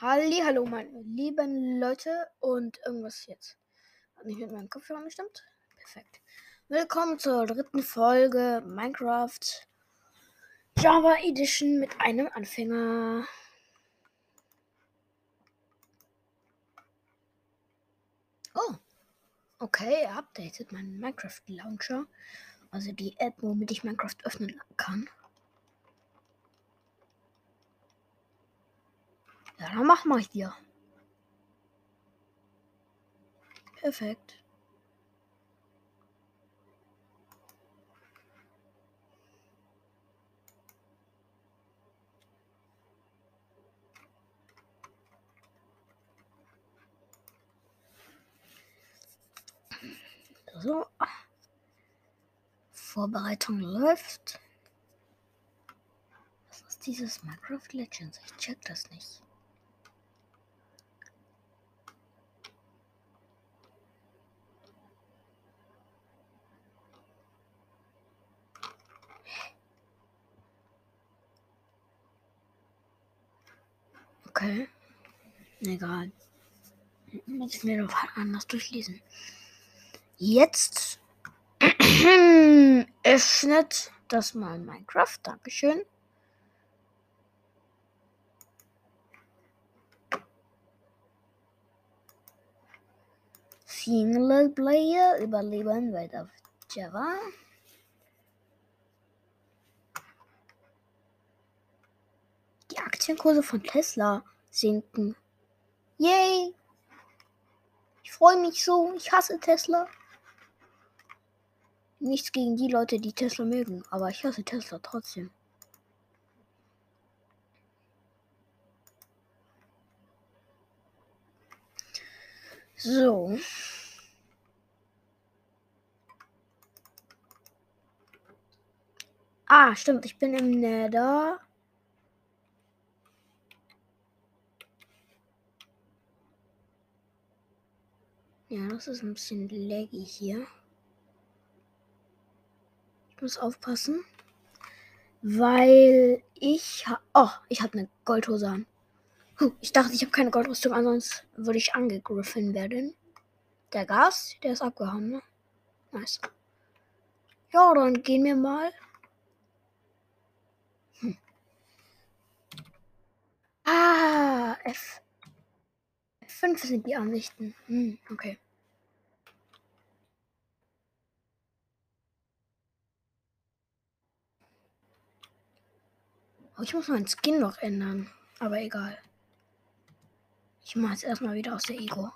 Halli, hallo meine lieben Leute und irgendwas jetzt. Hat nicht mit meinem Kopfhörer gestimmt? Perfekt. Willkommen zur dritten Folge Minecraft Java Edition mit einem Anfänger. Oh, okay, er updatet meinen Minecraft Launcher, also die App, womit ich Minecraft öffnen kann. Ja, dann mach mal hier. Perfekt. So. Vorbereitung läuft. Was ist dieses Minecraft Legends? Ich check das nicht. Okay. Egal. Muss ich mir doch anders durchlesen. Jetzt öffnet das mal Minecraft. Dankeschön. Single Player überleben weiter auf Java. Die Aktienkurse von Tesla sinken. Yay! Ich freue mich so. Ich hasse Tesla. Nichts gegen die Leute, die Tesla mögen, aber ich hasse Tesla trotzdem. So. Ah, stimmt, ich bin im Nether. Ja, das ist ein bisschen laggy hier. Ich muss aufpassen. Weil ich. Oh, ich habe eine Goldhose an. Huh, ich dachte, ich habe keine Goldrüstung, ansonsten würde ich angegriffen werden. Der Gas, der ist abgehauen, ne? Nice. Ja, dann gehen wir mal. Hm. Ah, F. Fünf sind die Ansichten. Hm, okay. Oh, ich muss meinen Skin noch ändern. Aber egal. Ich mache jetzt erstmal wieder aus der Ego.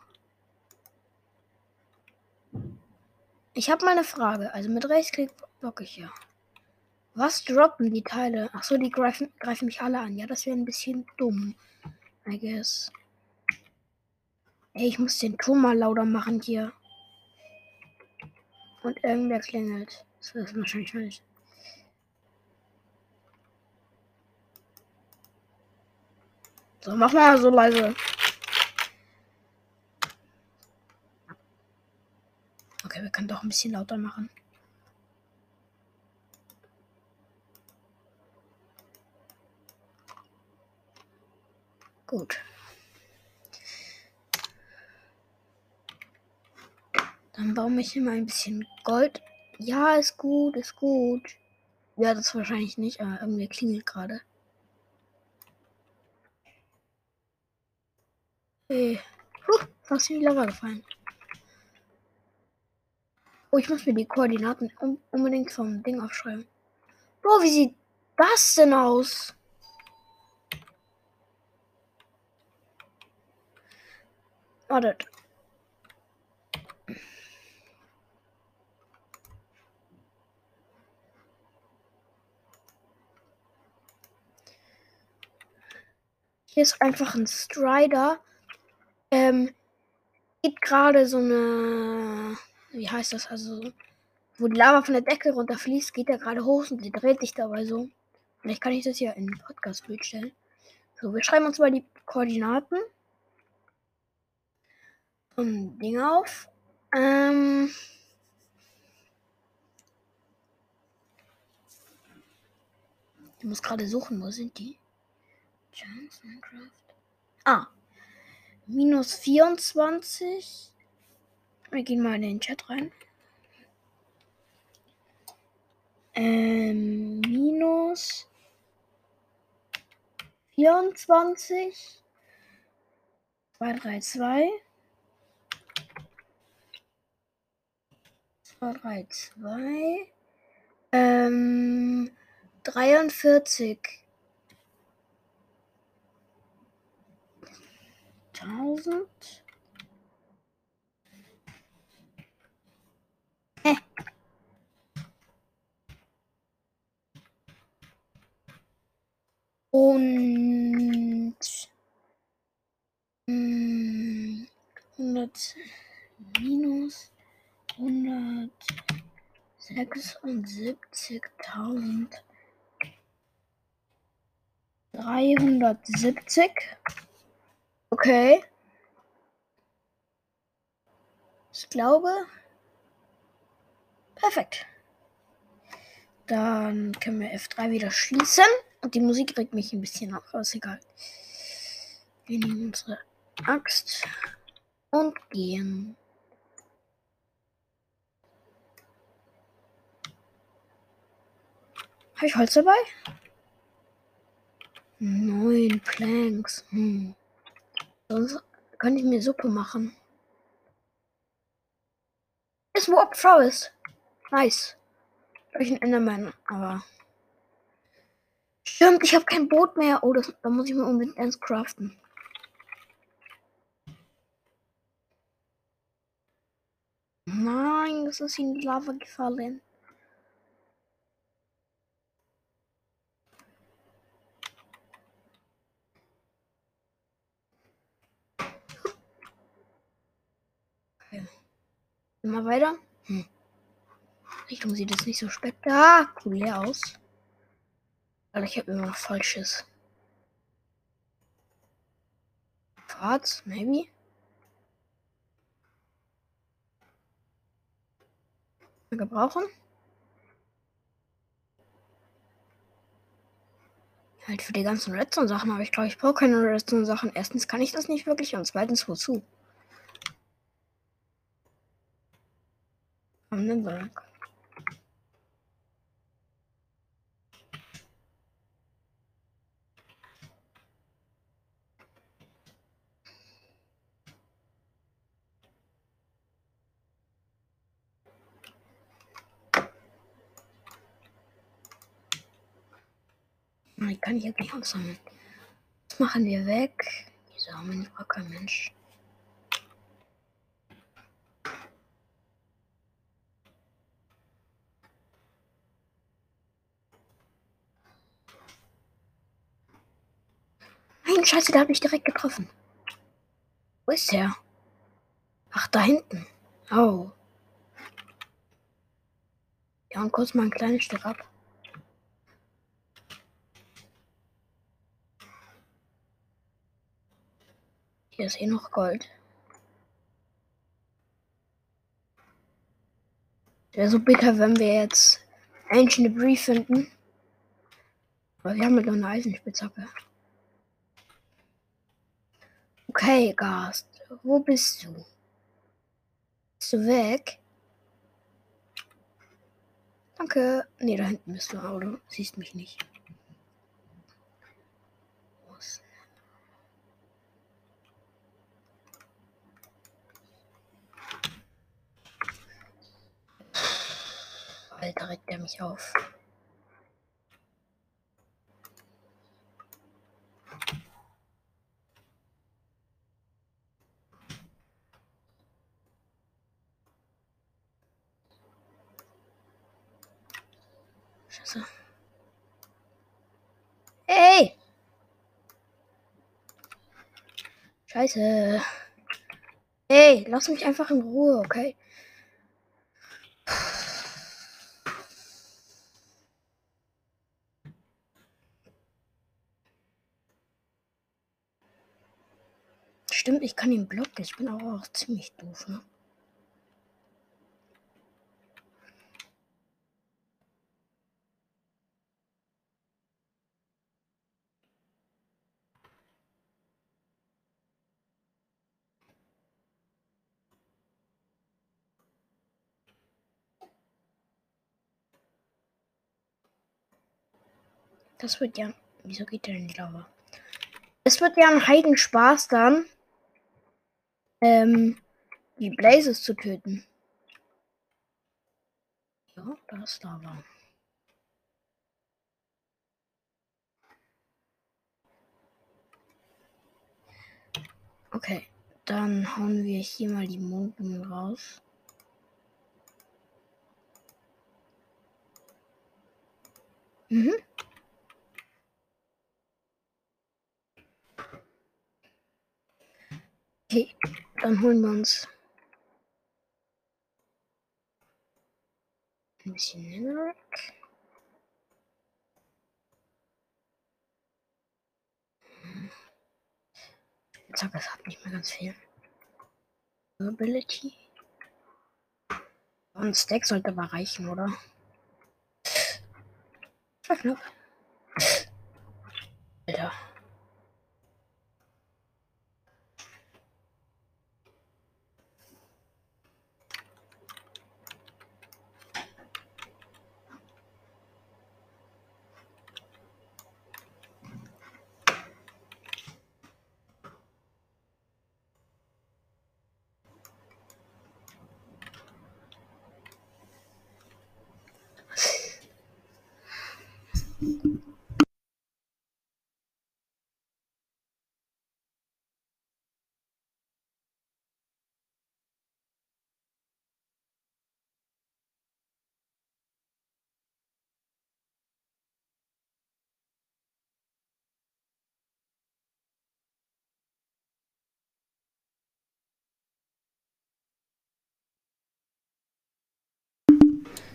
Ich habe mal eine Frage. Also mit Rechtsklick block ich ja. Was droppen die Teile? Achso, die greifen, greifen mich alle an. Ja, das wäre ein bisschen dumm. I guess. Ey, ich muss den Ton mal lauter machen hier. Und irgendwer klingelt. Das ist wahrscheinlich nicht. So, mach mal so leise. Okay, wir können doch ein bisschen lauter machen. Gut. Dann baue ich immer ein bisschen Gold. Ja, ist gut, ist gut. Ja, das wahrscheinlich nicht, aber irgendwie klingelt gerade. Hey. Puh, fast in die Lava gefallen. Oh, ich muss mir die Koordinaten unbedingt vom Ding aufschreiben. Bro, wie sieht das denn aus? Wartet. Hier ist einfach ein Strider. Ähm, geht gerade so eine. Wie heißt das? Also, wo die Lava von der Decke runterfließt, geht er gerade hoch und die dreht sich dabei so. Vielleicht kann ich das hier in Podcast-Bild stellen. So, wir schreiben uns mal die Koordinaten. Und Ding auf. Ähm. Ich muss gerade suchen, wo sind die? Chance Minecraft. Ah, Minus 24. Wir gehen mal in den Chat rein. Ähm, minus 24. 2, 3, 2. 2, 3, 2. Ähm, 43. 1000. Hä? Und mh, 100 minus 176.370. Okay. Ich glaube. Perfekt. Dann können wir F3 wieder schließen. Und die Musik regt mich ein bisschen auf, aber ist egal. Wir nehmen unsere Axt und gehen. Habe ich Holz dabei? Neun Planks. Hm. Sonst kann ich mir Suppe machen. Ist Warp Forest. Nice. Ich ein Enderman, aber. Stimmt, ich habe kein Boot mehr. Oh, das, da muss ich mir unbedingt eins craften. Nein, das ist in die Lava gefallen. Immer weiter. Hm. Richtung sieht jetzt nicht so spektakulär aus. Aber ich habe immer noch Falsches. Fahrt, maybe. Gebrauchen. Halt für die ganzen Redstone-Sachen, aber ich glaube, ich brauche keine Redstone-Sachen. Erstens kann ich das nicht wirklich und zweitens wozu? Am Nürnberg. Die kann ich jetzt nicht aufsammeln. Das machen wir weg. Die Samen braucht kein Mensch. Nein, scheiße, da habe ich direkt getroffen. Wo ist der? Ach, da hinten. Oh. Ja, und kurz mal ein kleines Stück ab. Hier ist eh noch Gold. Wäre so bitter, wenn wir jetzt Ancient Debris finden. Aber wir haben halt noch eine Eisenspitzhacke. Okay, Gast. Wo bist du? Bist du weg? Danke. Nee, da hinten bist du, du siehst mich nicht. Alter, regt er mich auf. Scheiße. Hey! Scheiße. Hey, lass mich einfach in Ruhe, okay? Stimmt, ich kann den blocken. Ich bin aber auch ziemlich doof, ne? Das wird ja. Wieso geht der in die Lava? Es wird ja ein Heidenspaß dann, ähm, die Blazes zu töten. Ja, da ist Lava. Okay, dann hauen wir hier mal die Mondblumen raus. Mhm. Okay, dann holen wir uns ein bisschen Netherrack. Zack, es hat nicht mehr ganz viel. Ability. Ein Stack sollte aber reichen, oder? War knapp. Alter.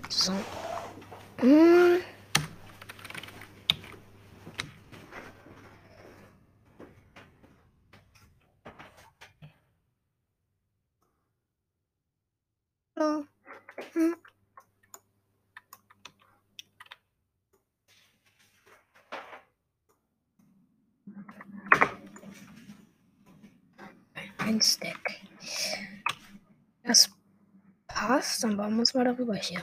So. Hm. Hm. Ein Stack. Das passt, dann wir uns mal darüber hier.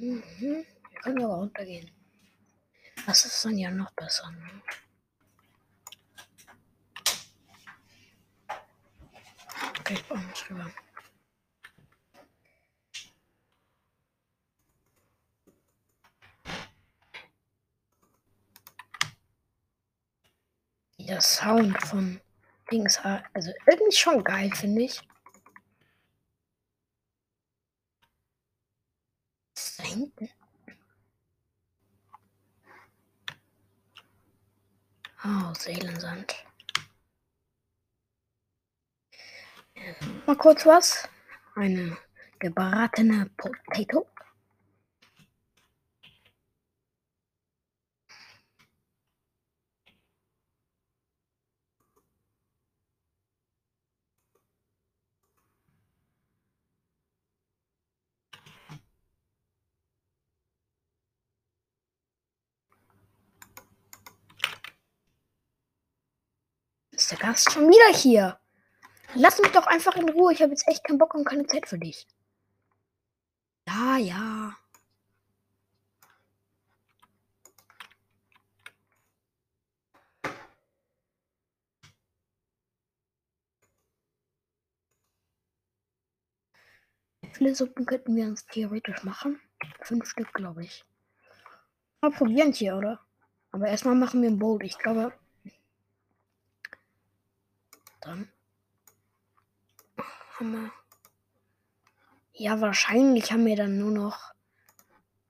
Mhm. Wir können aber runtergehen. Das ist dann ja noch besser. Ne? Okay, ich baue uns rüber. Der Sound von Dings, also irgendwie schon geil, finde ich. Was ist da hinten? Oh, Seelensand. Mal kurz was. Eine gebratene Potato. Gast schon wieder hier? Lass mich doch einfach in Ruhe. Ich habe jetzt echt keinen Bock und keine Zeit für dich. Ja, ja. Viele Suppen könnten wir uns theoretisch machen? Fünf Stück, glaube ich. Mal probieren hier, oder? Aber erstmal machen wir ein Bowl. Ich glaube. Dann haben wir. Ja, wahrscheinlich haben wir dann nur noch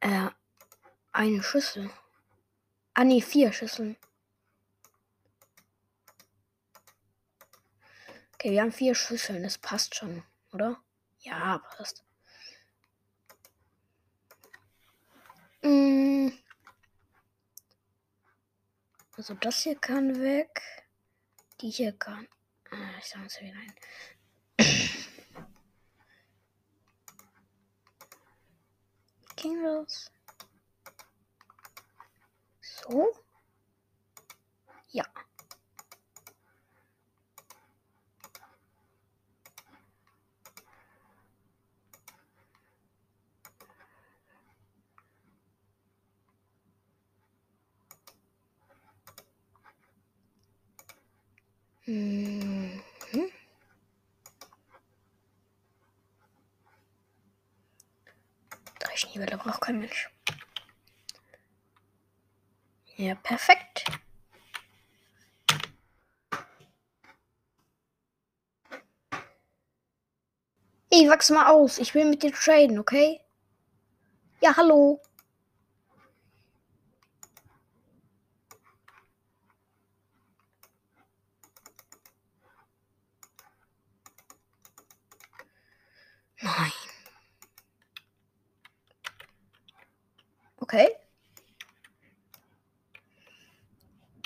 äh, eine Schüssel. Ah, nee, vier Schüsseln. Okay, wir haben vier Schüsseln. Das passt schon, oder? Ja, passt. Mm. Also das hier kann weg. Die hier kann. Uh, so 39. King rolls. So? Yeah. Hmm. Schneebälle braucht kein Mensch. Ja, perfekt. Ey, wachs mal aus. Ich will mit dir traden, okay? Ja, hallo. Nein. Okay.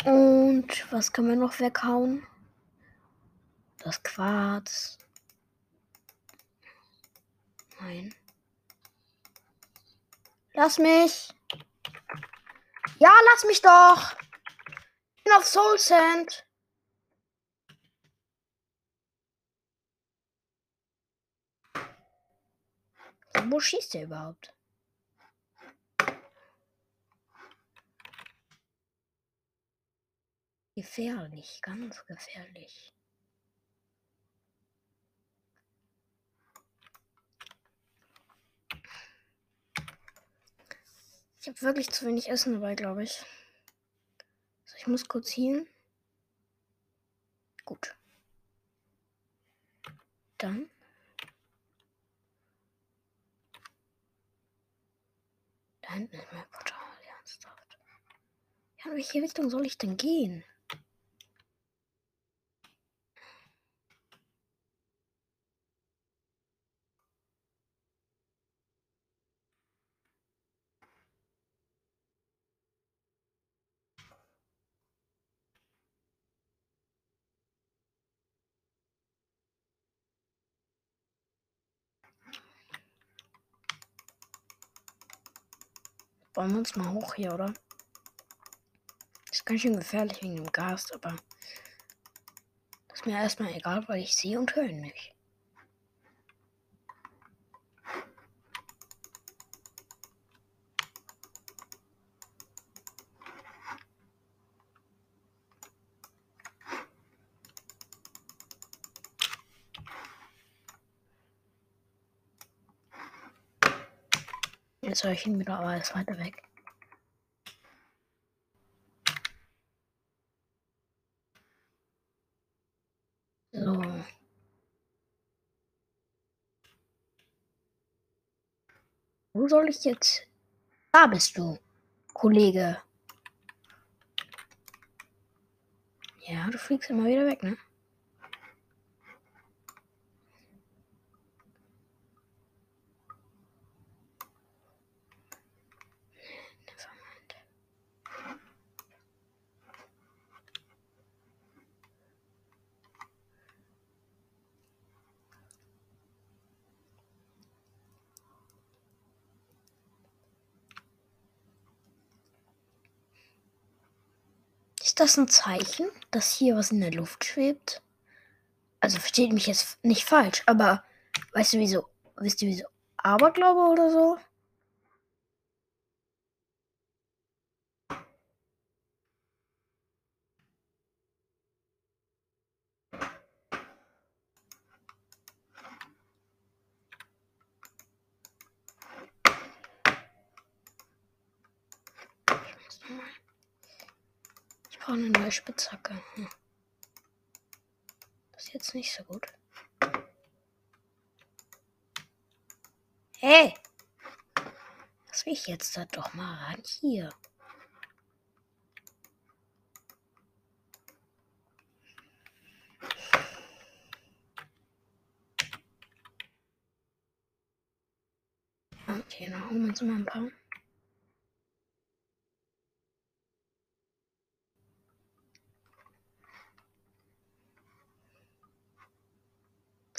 Und was können wir noch weghauen? Das Quarz. Nein. Lass mich. Ja, lass mich doch. Ich bin auf Soul Sand. Wo schießt der überhaupt? Gefährlich, ganz gefährlich. Ich habe wirklich zu wenig Essen dabei, glaube ich. Also ich muss kurz hin. Gut. Dann. Da hinten ist mein Portal, ernsthaft. Ja, in welche Richtung soll ich denn gehen? Bauen wir uns mal hoch hier, oder? Ist ganz schön gefährlich wegen dem Gas, aber ist mir erstmal egal, weil ich sehe und höre ihn nicht. Jetzt höre ich ihn wieder, aber er ist weiter weg. So. Wo soll ich jetzt? Da bist du, Kollege. Ja, du fliegst immer wieder weg, ne? Ist das ein Zeichen, dass hier was in der Luft schwebt? Also versteht mich jetzt nicht falsch, aber weißt du wieso? Wisst ihr wieso? Aberglaube oder so? Brauche eine neue Spitzhacke. Hm. Das ist jetzt nicht so gut. Hey! Lass mich jetzt da doch mal ran hier. Okay, dann holen wir uns mal ein paar.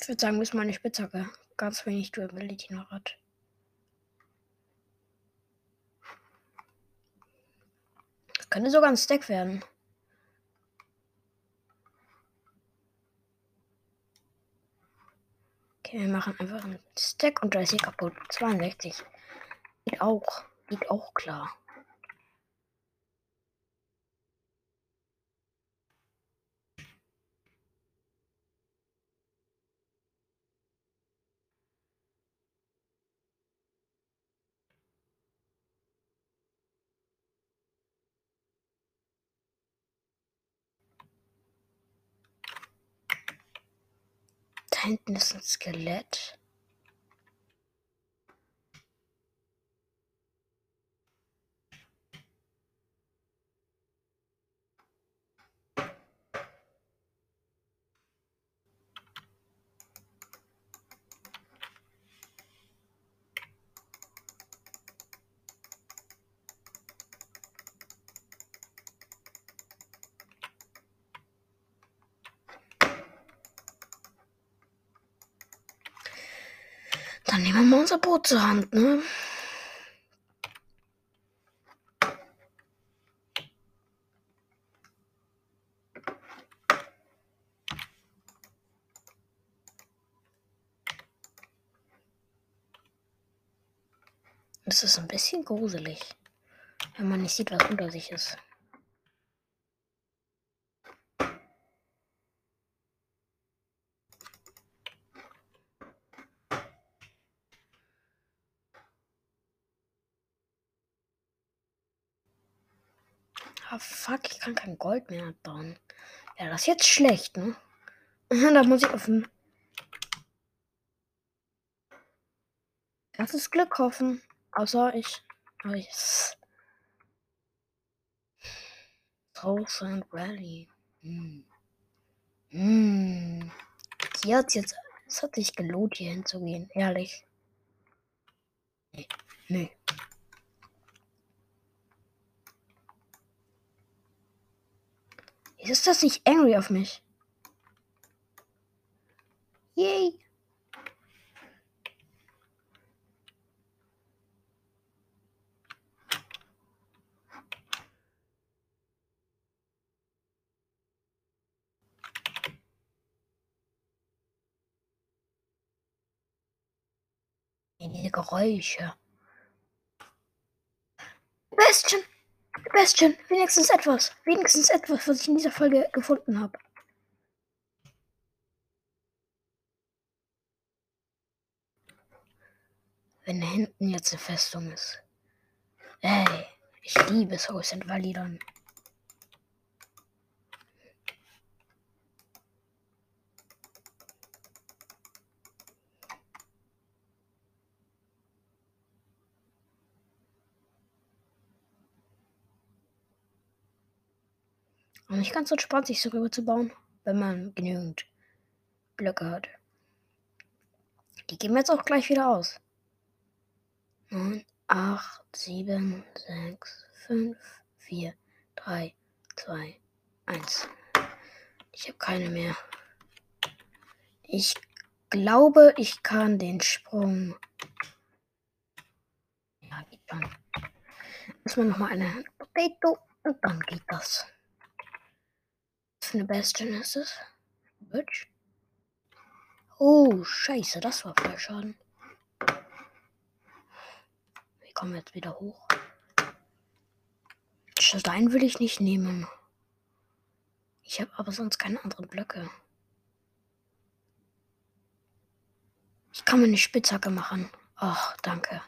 Ich würde sagen, bis meine Spitzhacke ganz wenig Durability noch hat. Das könnte sogar ein Stack werden. Okay, wir machen einfach einen Stack und da ist sie kaputt. 62. Geht auch. Geht auch klar. Hinten ist ein Skelett. Dann nehmen wir mal unser Boot zur Hand, ne? Es ist ein bisschen gruselig, wenn man nicht sieht, was unter sich ist. Ah, fuck, ich kann kein Gold mehr abbauen. Ja, das ist jetzt schlecht, ne? da muss ich auf ein erstes Glück hoffen. Außer ich. ich South and Rally. Hm. Hm. Hier hat jetzt. Es hat sich gelohnt, hier hinzugehen, ehrlich. Nee. Nee. Ist das nicht angry auf mich? Yay. Diese Geräusche. Bestien! Wenigstens etwas. Wenigstens etwas, was ich in dieser Folge gefunden habe. Wenn hinten jetzt eine Festung ist. Ey, ich liebe es, Host Validon. Und nicht ganz so entspannt, sich so rüber zu bauen, wenn man genügend Blöcke hat. Die geben wir jetzt auch gleich wieder aus. 9, 8, 7, 6, 5, 4, 3, 2, 1. Ich habe keine mehr. Ich glaube, ich kann den Sprung. Ja, geht schon. Muss man nochmal eine Potato und dann geht das eine Bastion ist es? Bitch. Oh, scheiße, das war voll Schaden. Wir kommen jetzt wieder hoch. Stein will ich nicht nehmen. Ich habe aber sonst keine anderen Blöcke. Ich kann mir eine Spitzhacke machen. Ach, danke.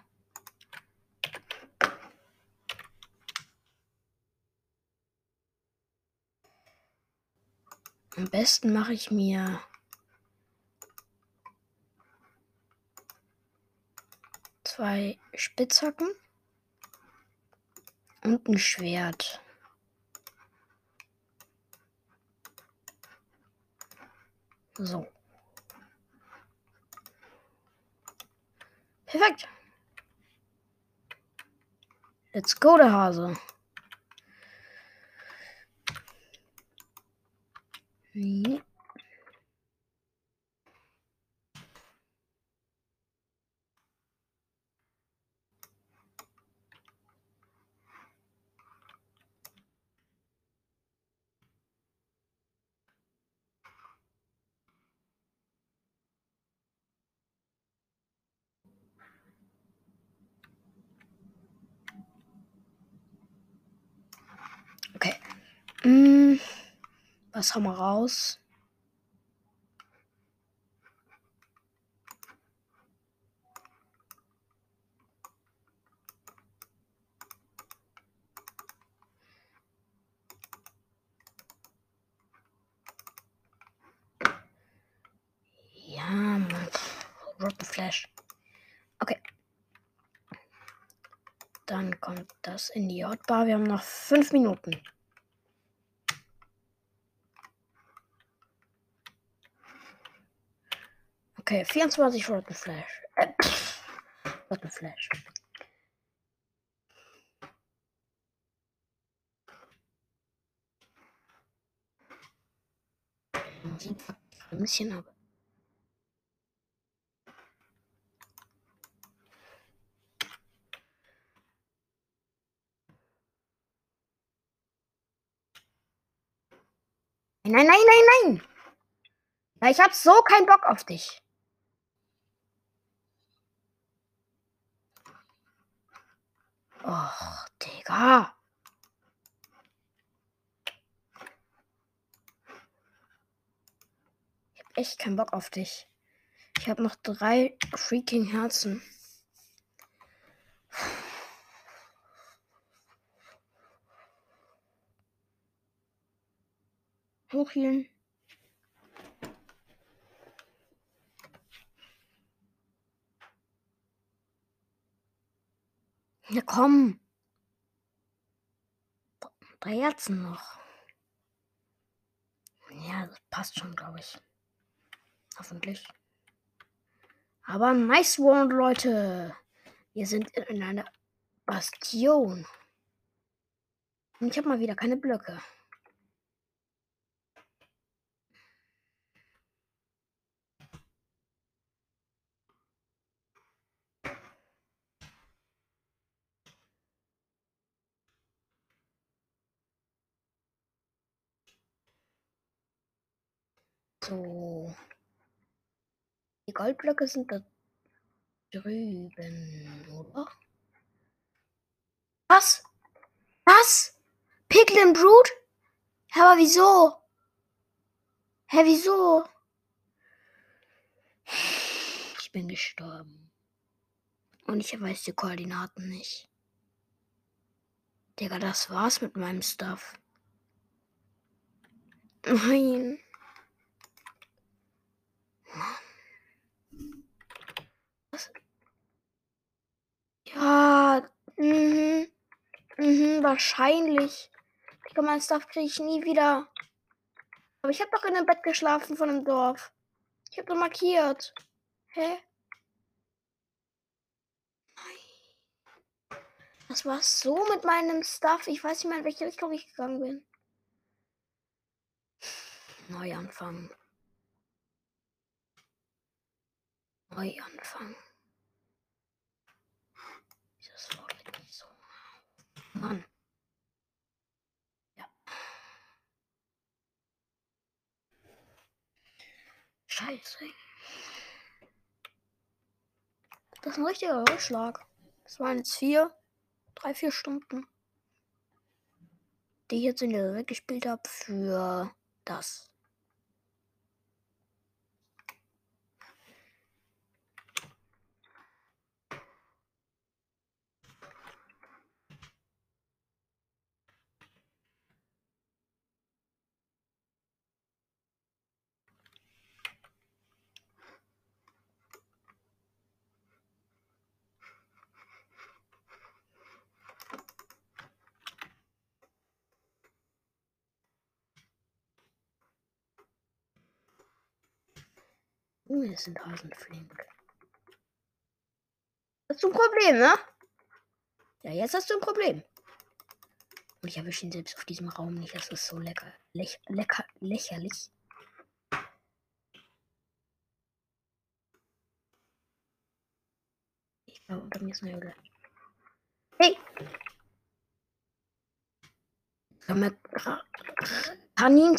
Am besten mache ich mir zwei Spitzhacken und ein Schwert. So. Perfekt. Let's go, der Hase. Nee. Okay. Mm. Haben wir raus? Ja, Rotten Flash. Okay. Dann kommt das in die Hotbar. Wir haben noch fünf Minuten. Okay, 24 Rotten Flash. Äh, Rotten Flash. Ein bisschen aber. Nein, nein, nein, nein. Ja, ich hab so keinen Bock auf dich. Och, Digga. Ich hab echt keinen Bock auf dich. Ich habe noch drei freaking Herzen. Hochhielen. Ja, komm. Drei Herzen noch. Ja, das passt schon, glaube ich. Hoffentlich. Aber nice one, Leute. Wir sind in einer Bastion. Und ich habe mal wieder keine Blöcke. So. Die Goldblöcke sind da drüben, oder? Was? Was? Piglin Brood? Aber wieso? Hä, wieso? Ich bin gestorben. Und ich weiß die Koordinaten nicht. Digga, das war's mit meinem Stuff. Nein. Was? Ja, mhm. Mhm, wahrscheinlich. Digga, mein Stuff kriege ich nie wieder. Aber ich habe doch in dem Bett geschlafen von dem Dorf. Ich habe doch markiert. Hä? Das war so mit meinem Stuff. Ich weiß nicht mehr, in welche Richtung ich gegangen bin. Neuanfang. Neuanfang. Dieses Wort wird nicht so. Mann. Ja. Scheiße. Das ist ein richtiger Rückschlag. Das waren jetzt vier, drei, vier Stunden, die ich jetzt in der weggespielt habe für das. Junge, das sind Hasen flink. Hast du ein Problem, ne? Ja, jetzt hast du ein Problem. Und ich erwische ihn selbst auf diesem Raum nicht. Das ist so lecker. Lech, lecker, lächerlich. Ich glaube, unter mir ist eine Höhle. Hey! Kaninchen